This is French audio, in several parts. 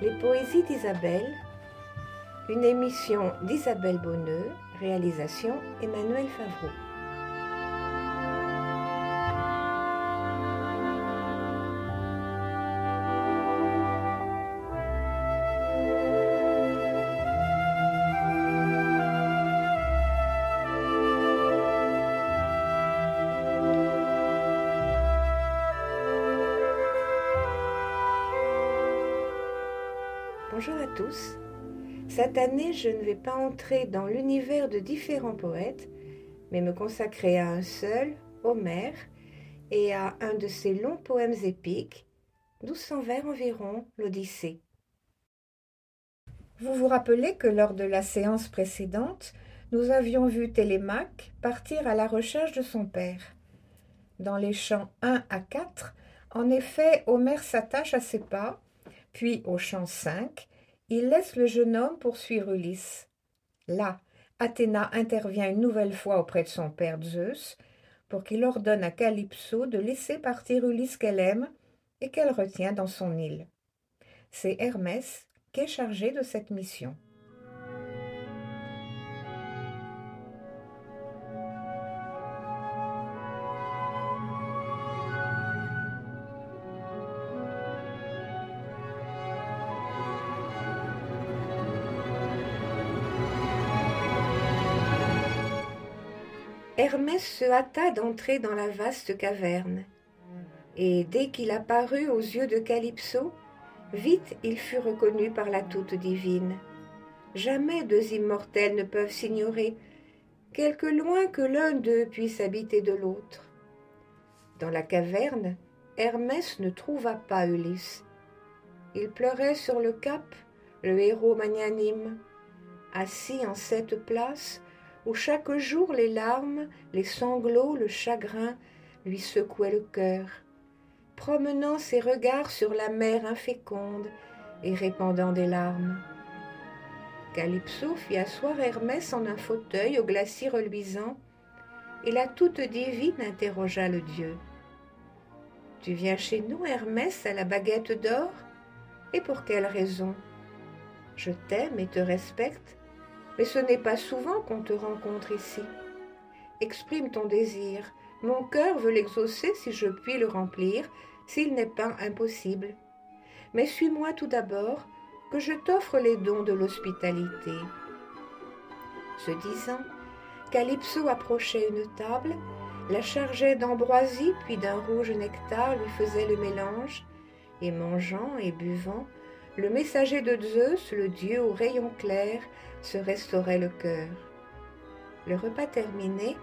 Les poésies d'Isabelle, une émission d'Isabelle Bonneux, réalisation Emmanuel Favreau. Bonjour à tous. Cette année, je ne vais pas entrer dans l'univers de différents poètes, mais me consacrer à un seul, Homère, et à un de ses longs poèmes épiques, 1200 vers environ, l'Odyssée. Vous vous rappelez que lors de la séance précédente, nous avions vu Télémaque partir à la recherche de son père. Dans les chants 1 à 4, en effet, Homère s'attache à ses pas, puis au chant 5, il laisse le jeune homme poursuivre Ulysse. Là, Athéna intervient une nouvelle fois auprès de son père Zeus pour qu'il ordonne à Calypso de laisser partir Ulysse qu'elle aime et qu'elle retient dans son île. C'est Hermès qui est chargé de cette mission. Hermès se hâta d'entrer dans la vaste caverne, et dès qu'il apparut aux yeux de Calypso, vite il fut reconnu par la toute divine. Jamais deux immortels ne peuvent s'ignorer, quelque loin que l'un d'eux puisse habiter de l'autre. Dans la caverne, Hermès ne trouva pas Ulysse. Il pleurait sur le cap, le héros magnanime. Assis en cette place, où chaque jour les larmes, les sanglots, le chagrin lui secouaient le cœur, promenant ses regards sur la mer inféconde et répandant des larmes. Calypso fit asseoir Hermès en un fauteuil au glacis reluisant, et la toute divine interrogea le dieu. Tu viens chez nous, Hermès, à la baguette d'or? Et pour quelle raison? Je t'aime et te respecte, mais ce n'est pas souvent qu'on te rencontre ici. Exprime ton désir. Mon cœur veut l'exaucer si je puis le remplir, s'il n'est pas impossible. Mais suis-moi tout d'abord, que je t'offre les dons de l'hospitalité. Ce disant, Calypso approchait une table, la chargeait d'ambroisie puis d'un rouge nectar lui faisait le mélange, et mangeant et buvant, le messager de Zeus, le dieu aux rayons clairs, se restaurait le cœur. Le repas terminé,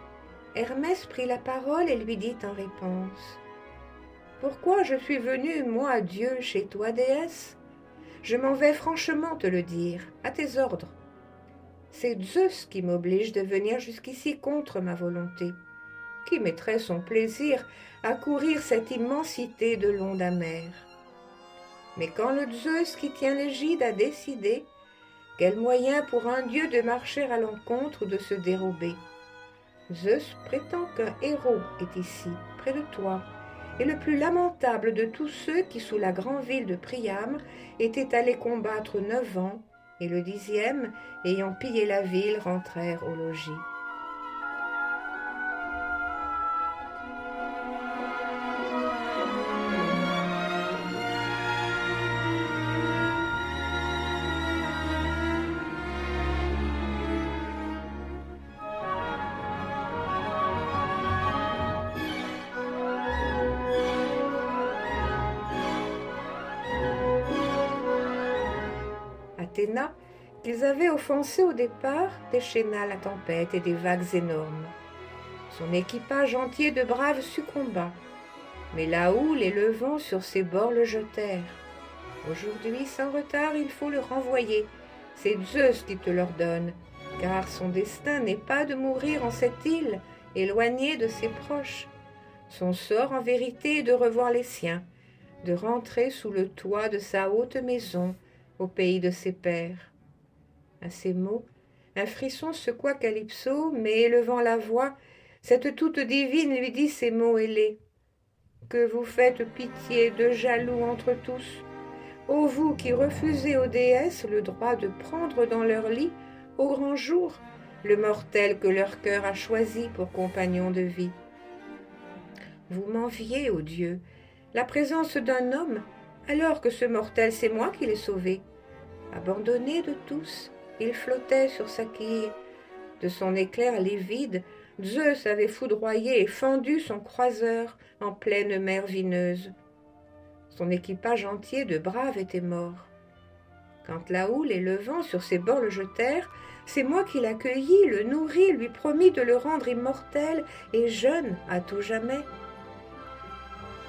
Hermès prit la parole et lui dit en réponse Pourquoi je suis venu, moi, Dieu, chez toi, déesse? Je m'en vais franchement te le dire, à tes ordres. C'est Zeus qui m'oblige de venir jusqu'ici contre ma volonté. Qui mettrait son plaisir à courir cette immensité de l'onde amère mais quand le Zeus qui tient l'égide a décidé, quel moyen pour un dieu de marcher à l'encontre de se dérober? Zeus prétend qu'un héros est ici, près de toi, et le plus lamentable de tous ceux qui, sous la grande ville de Priam, étaient allés combattre neuf ans, et le dixième, ayant pillé la ville, rentrèrent au logis. Qu'ils avaient offensé au départ, déchaîna la tempête et des vagues énormes. Son équipage entier de braves succomba, mais la houle et le vent sur ses bords le jetèrent. Aujourd'hui, sans retard, il faut le renvoyer. C'est Zeus qui te l'ordonne, car son destin n'est pas de mourir en cette île, éloigné de ses proches. Son sort, en vérité, est de revoir les siens, de rentrer sous le toit de sa haute maison, au pays de ses pères. À ces mots, un frisson secoua Calypso, mais élevant la voix, cette toute divine lui dit ces mots ailés. Que vous faites pitié de jaloux entre tous. Ô vous qui refusez aux déesses le droit de prendre dans leur lit, au grand jour, le mortel que leur cœur a choisi pour compagnon de vie. Vous m'enviez, ô Dieu, la présence d'un homme, alors que ce mortel, c'est moi qui l'ai sauvé. Abandonné de tous, il flottait sur sa quille. De son éclair livide, Zeus avait foudroyé et fendu son croiseur en pleine mer vineuse. Son équipage entier de braves était mort. Quand la houle et le vent sur ses bords le jetèrent, c'est moi qui l'accueillis, le nourris, lui promis de le rendre immortel et jeune à tout jamais.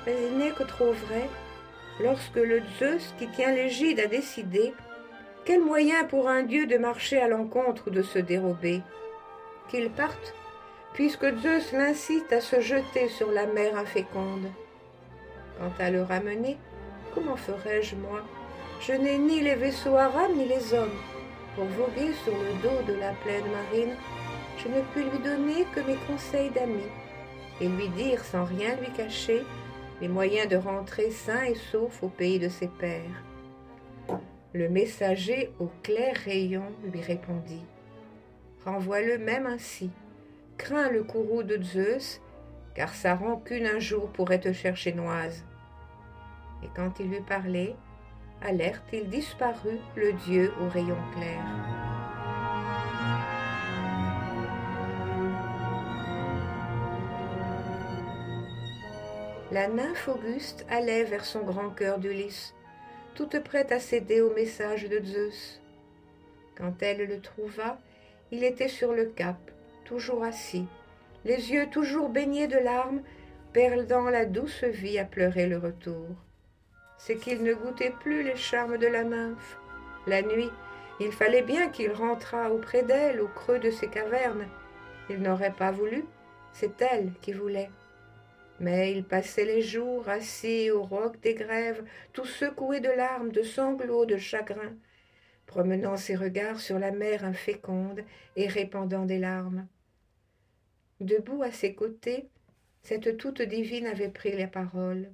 Mais il n'est que trop vrai, lorsque le Zeus qui tient l'égide a décidé, quel moyen pour un dieu de marcher à l'encontre de se dérober Qu'il parte, puisque Zeus l'incite à se jeter sur la mer inféconde. Quant à le ramener, comment ferais-je, moi? Je n'ai ni les vaisseaux à rame ni les hommes. Pour voguer sur le dos de la plaine marine, je ne puis lui donner que mes conseils d'amis, et lui dire sans rien lui cacher les moyens de rentrer sain et sauf au pays de ses pères. Le messager au clair rayon lui répondit Renvoie-le même ainsi. Crains le courroux de Zeus, car sa rancune un jour pourrait te chercher noise. Et quand il eut parlé, alerte, il disparut, le dieu au rayon clair. La nymphe Auguste allait vers son grand cœur d'Ulysse, toute prête à céder au message de Zeus. Quand elle le trouva, il était sur le cap, toujours assis, les yeux toujours baignés de larmes, perdant la douce vie à pleurer le retour. C'est qu'il ne goûtait plus les charmes de la nymphe. La nuit, il fallait bien qu'il rentrât auprès d'elle au creux de ses cavernes. Il n'aurait pas voulu, c'est elle qui voulait. Mais il passait les jours assis au roc des grèves, tout secoué de larmes, de sanglots, de chagrin, promenant ses regards sur la mer inféconde et répandant des larmes. Debout à ses côtés, cette toute divine avait pris la parole.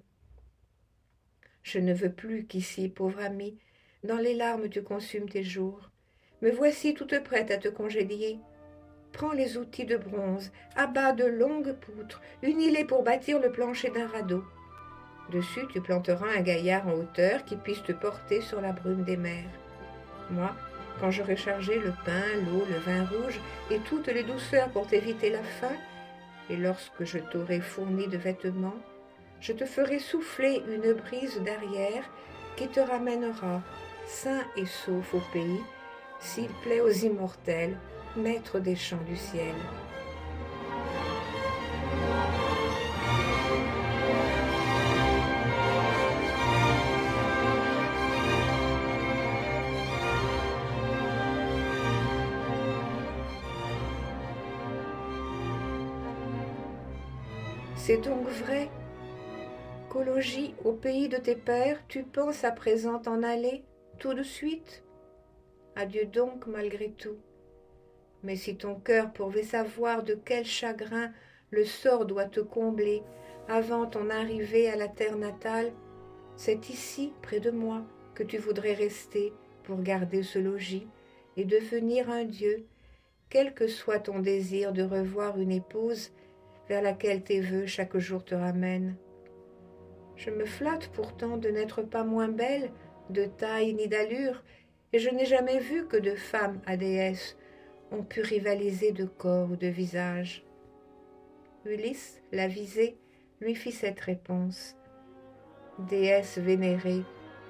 Je ne veux plus qu'ici, pauvre ami, dans les larmes tu consumes tes jours. Me voici toute prête à te congédier. Prends les outils de bronze, abats de longues poutres, unis-les pour bâtir le plancher d'un radeau. Dessus, tu planteras un gaillard en hauteur qui puisse te porter sur la brume des mers. Moi, quand j'aurai chargé le pain, l'eau, le vin rouge et toutes les douceurs pour t'éviter la faim, et lorsque je t'aurai fourni de vêtements, je te ferai souffler une brise d'arrière qui te ramènera, sain et sauf au pays, s'il plaît aux immortels maître des champs du ciel. C'est donc vrai qu'au logis, au pays de tes pères, tu penses à présent en aller tout de suite? Adieu donc malgré tout. Mais si ton cœur pouvait savoir de quel chagrin le sort doit te combler avant ton arrivée à la terre natale, c'est ici, près de moi, que tu voudrais rester pour garder ce logis et devenir un Dieu, quel que soit ton désir de revoir une épouse vers laquelle tes voeux chaque jour te ramènent. Je me flatte pourtant de n'être pas moins belle, de taille ni d'allure, et je n'ai jamais vu que de femmes à ont pu rivaliser de corps ou de visage. Ulysse, la visée, lui fit cette réponse. Déesse vénérée,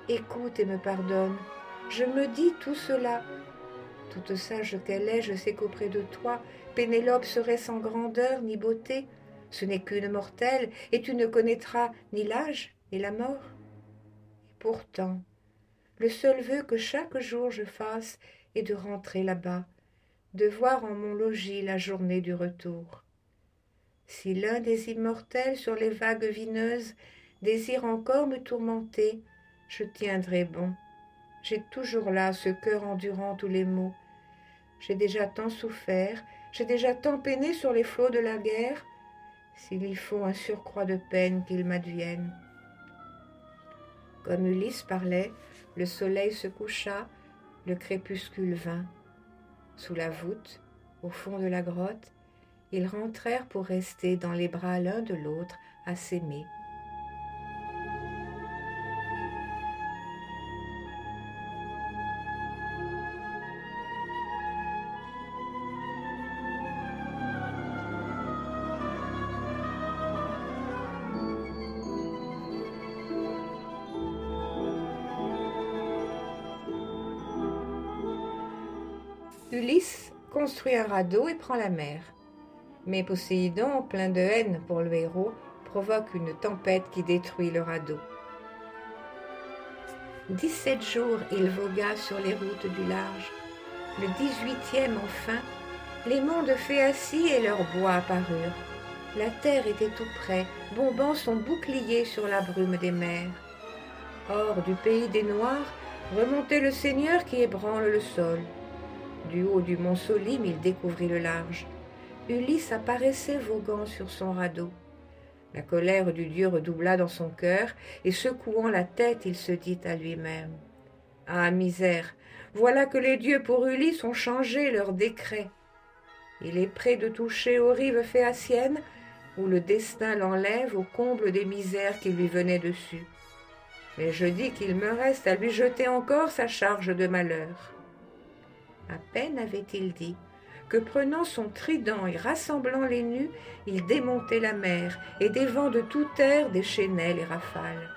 écoute et me pardonne. Je me dis tout cela. Toute sage qu'elle est, je sais qu'auprès de toi, Pénélope serait sans grandeur ni beauté. Ce n'est qu'une mortelle, et tu ne connaîtras ni l'âge ni la mort. Et pourtant, le seul vœu que chaque jour je fasse est de rentrer là-bas, de voir en mon logis la journée du retour. Si l'un des immortels sur les vagues vineuses désire encore me tourmenter, je tiendrai bon. J'ai toujours là ce cœur endurant tous les maux. J'ai déjà tant souffert, j'ai déjà tant peiné sur les flots de la guerre, s'il y faut un surcroît de peine qu'il m'advienne. Comme Ulysse parlait, Le soleil se coucha, le crépuscule vint. Sous la voûte, au fond de la grotte, ils rentrèrent pour rester dans les bras l'un de l'autre à s'aimer. Ulysse construit un radeau et prend la mer. Mais Poséidon, plein de haine pour le héros, provoque une tempête qui détruit le radeau. Dix-sept jours il vogua sur les routes du large. Le dix-huitième enfin, les monts de Phéacie et leurs bois apparurent. La terre était tout près, bombant son bouclier sur la brume des mers. Hors du pays des Noirs remontait le Seigneur qui ébranle le sol. Du haut du mont Solim, il découvrit le large. Ulysse apparaissait voguant sur son radeau. La colère du dieu redoubla dans son cœur, et secouant la tête, il se dit à lui-même Ah, misère Voilà que les dieux pour Ulysse ont changé leur décret. Il est prêt de toucher aux rives phéaciennes, où le destin l'enlève au comble des misères qui lui venaient dessus. Mais je dis qu'il me reste à lui jeter encore sa charge de malheur. À peine avait-il dit que prenant son trident et rassemblant les nus, il démontait la mer, et des vents de toute terre déchaînaient les rafales.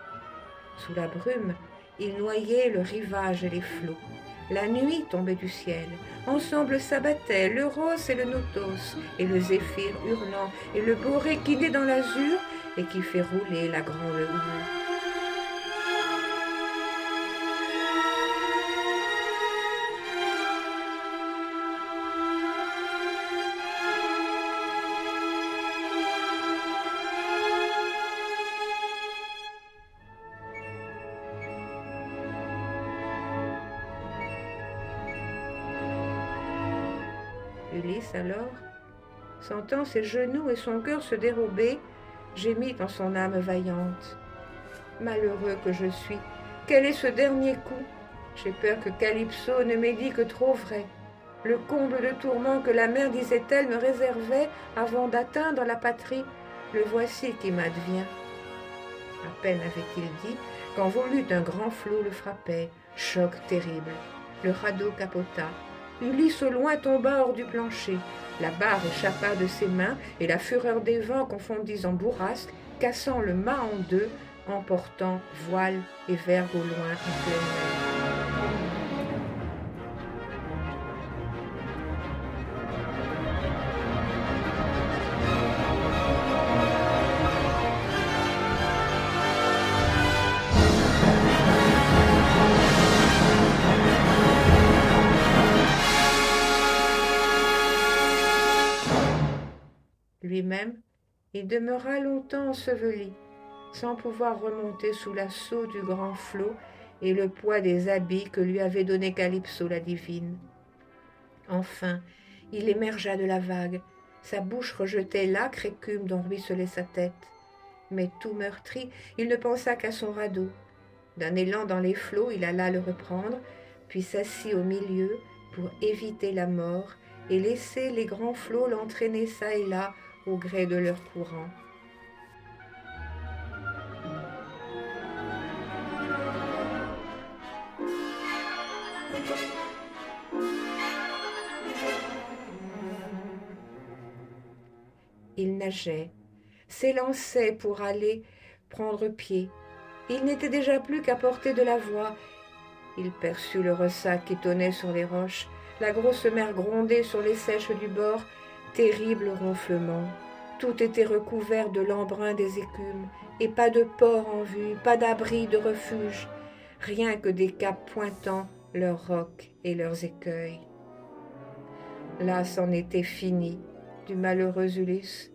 Sous la brume, il noyait le rivage et les flots. La nuit tombait du ciel. Ensemble s'abattaient l'Euros et le Notos, et le Zéphyr hurlant, et le Boré qui dans l'azur et qui fait rouler la grande houle. Alors, sentant ses genoux et son cœur se dérober, gémit en son âme vaillante. Malheureux que je suis, quel est ce dernier coup? J'ai peur que Calypso ne m'ait dit que trop vrai. Le comble de tourment que la mère, disait-elle, me réservait avant d'atteindre la patrie, le voici qui m'advient. À peine avait-il dit quand voulut un grand flot le frappait, choc terrible. Le radeau capota, Ulysse au loin tomba hors du plancher. La barre échappa de ses mains et la fureur des vents confondit en bourrasque, cassant le mât en deux, emportant voile et vergue au loin en pleine mer. Il demeura longtemps enseveli, sans pouvoir remonter sous l'assaut du grand flot et le poids des habits que lui avait donné Calypso la divine. Enfin, il émergea de la vague, sa bouche rejetait l'âcre écume dont ruisselait sa tête. Mais tout meurtri, il ne pensa qu'à son radeau. D'un élan dans les flots, il alla le reprendre, puis s'assit au milieu pour éviter la mort et laisser les grands flots l'entraîner çà et là au gré de leur courant. Il nageait, s'élançait pour aller prendre pied. Il n'était déjà plus qu'à portée de la voie. Il perçut le ressac qui tonnait sur les roches, la grosse mer grondait sur les sèches du bord, terrible ronflement. Tout était recouvert de l'embrun des écumes, et pas de port en vue, pas d'abri de refuge, rien que des caps pointant leurs rocs et leurs écueils. Là c'en était fini du malheureux Ulysse.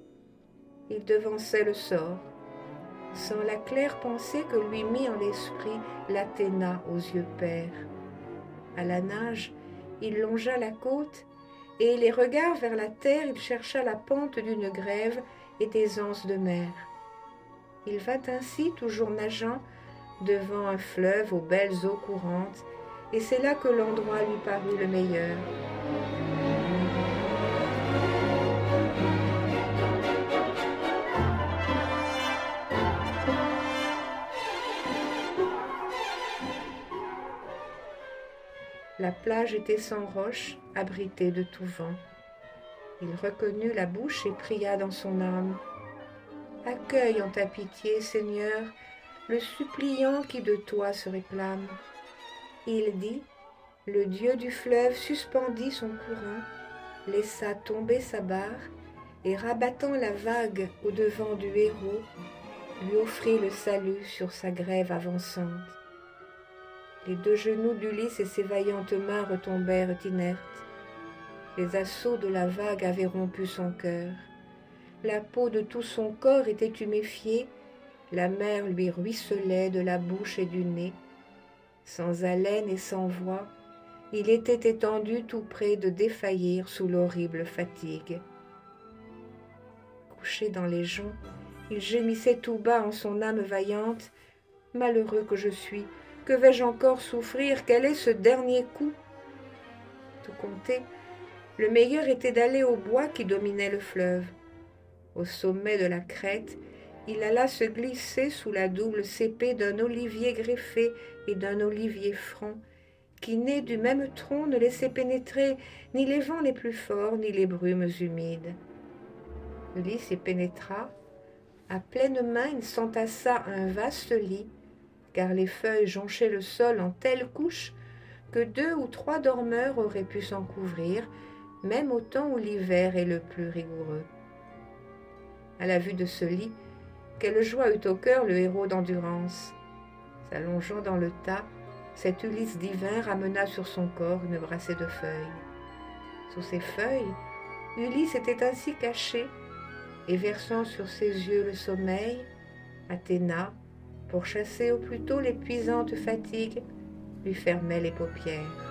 Il devançait le sort, sans la claire pensée que lui mit en l'esprit l'Athéna aux yeux pères. À la nage, il longea la côte et les regards vers la terre, il chercha la pente d'une grève et des anses de mer. Il vint ainsi, toujours nageant, devant un fleuve aux belles eaux courantes, et c'est là que l'endroit lui parut le meilleur. La plage était sans roches, abritée de tout vent. Il reconnut la bouche et pria dans son âme. Accueille en ta pitié, Seigneur, le suppliant qui de toi se réclame. Il dit, le dieu du fleuve suspendit son courant, laissa tomber sa barre, et rabattant la vague au devant du héros, lui offrit le salut sur sa grève avançante. Les deux genoux d'Ulysse et ses vaillantes mains retombèrent inertes. Les assauts de la vague avaient rompu son cœur. La peau de tout son corps était tuméfiée, la mer lui ruisselait de la bouche et du nez. Sans haleine et sans voix, il était étendu tout près de défaillir sous l'horrible fatigue. Couché dans les joncs, il gémissait tout bas en son âme vaillante. Malheureux que je suis, que vais-je encore souffrir? Quel est ce dernier coup? Tout compté, le meilleur était d'aller au bois qui dominait le fleuve. Au sommet de la crête, il alla se glisser sous la double cépée d'un olivier greffé et d'un olivier franc, qui, nés du même tronc, ne laissaient pénétrer ni les vents les plus forts, ni les brumes humides. Ulysse y pénétra. À pleine main, il s'entassa un vaste lit, car les feuilles jonchaient le sol en telle couche que deux ou trois dormeurs auraient pu s'en couvrir, même au temps où l'hiver est le plus rigoureux. À la vue de ce lit, quelle joie eut au cœur le héros d'endurance. S'allongeant dans le tas, cet Ulysse divin ramena sur son corps une brassée de feuilles. Sous ces feuilles, Ulysse était ainsi caché, et versant sur ses yeux le sommeil, Athéna, pour chasser au plus tôt l'épuisante fatigue, lui fermait les paupières.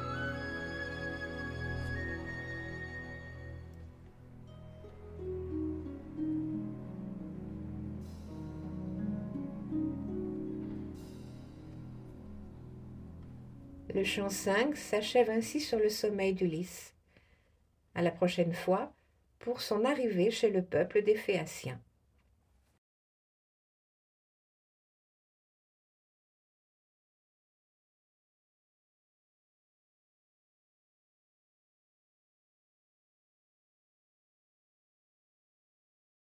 Le chant 5 s'achève ainsi sur le sommeil d'Ulysse. À la prochaine fois pour son arrivée chez le peuple des Phéaciens.